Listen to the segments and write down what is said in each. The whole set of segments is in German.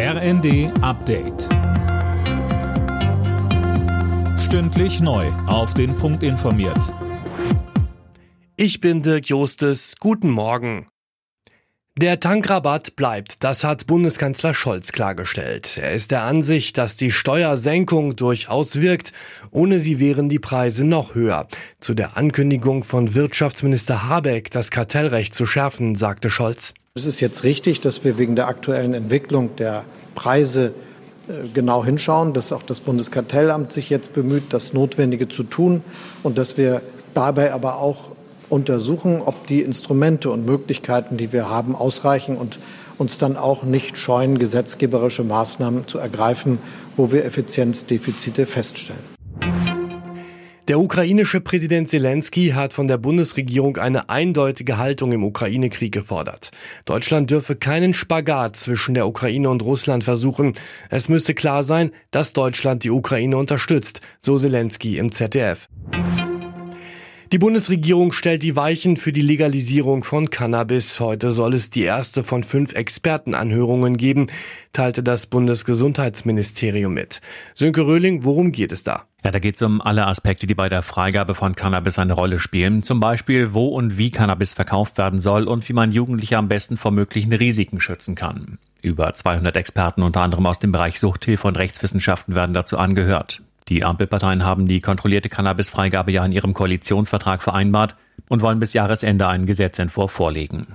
RND Update. Stündlich neu. Auf den Punkt informiert. Ich bin Dirk Jostes. Guten Morgen. Der Tankrabatt bleibt, das hat Bundeskanzler Scholz klargestellt. Er ist der Ansicht, dass die Steuersenkung durchaus wirkt. Ohne sie wären die Preise noch höher. Zu der Ankündigung von Wirtschaftsminister Habeck, das Kartellrecht zu schärfen, sagte Scholz. Es ist jetzt richtig, dass wir wegen der aktuellen Entwicklung der Preise äh, genau hinschauen, dass auch das Bundeskartellamt sich jetzt bemüht, das Notwendige zu tun und dass wir dabei aber auch untersuchen, ob die Instrumente und Möglichkeiten, die wir haben, ausreichen und uns dann auch nicht scheuen, gesetzgeberische Maßnahmen zu ergreifen, wo wir Effizienzdefizite feststellen. Der ukrainische Präsident Zelensky hat von der Bundesregierung eine eindeutige Haltung im Ukraine-Krieg gefordert. Deutschland dürfe keinen Spagat zwischen der Ukraine und Russland versuchen. Es müsse klar sein, dass Deutschland die Ukraine unterstützt, so Zelensky im ZDF. Die Bundesregierung stellt die Weichen für die Legalisierung von Cannabis. Heute soll es die erste von fünf Expertenanhörungen geben, teilte das Bundesgesundheitsministerium mit. Sönke Röhling, worum geht es da? Ja, da geht es um alle Aspekte, die bei der Freigabe von Cannabis eine Rolle spielen. Zum Beispiel, wo und wie Cannabis verkauft werden soll und wie man Jugendliche am besten vor möglichen Risiken schützen kann. Über 200 Experten, unter anderem aus dem Bereich Suchthilfe und Rechtswissenschaften, werden dazu angehört. Die Ampelparteien haben die kontrollierte Cannabisfreigabe ja in ihrem Koalitionsvertrag vereinbart und wollen bis Jahresende einen Gesetzentwurf vorlegen.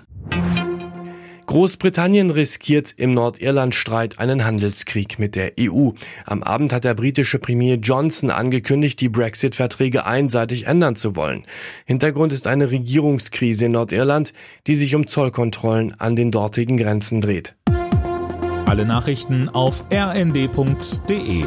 Großbritannien riskiert im Nordirland-Streit einen Handelskrieg mit der EU. Am Abend hat der britische Premier Johnson angekündigt, die Brexit-Verträge einseitig ändern zu wollen. Hintergrund ist eine Regierungskrise in Nordirland, die sich um Zollkontrollen an den dortigen Grenzen dreht. Alle Nachrichten auf rnd.de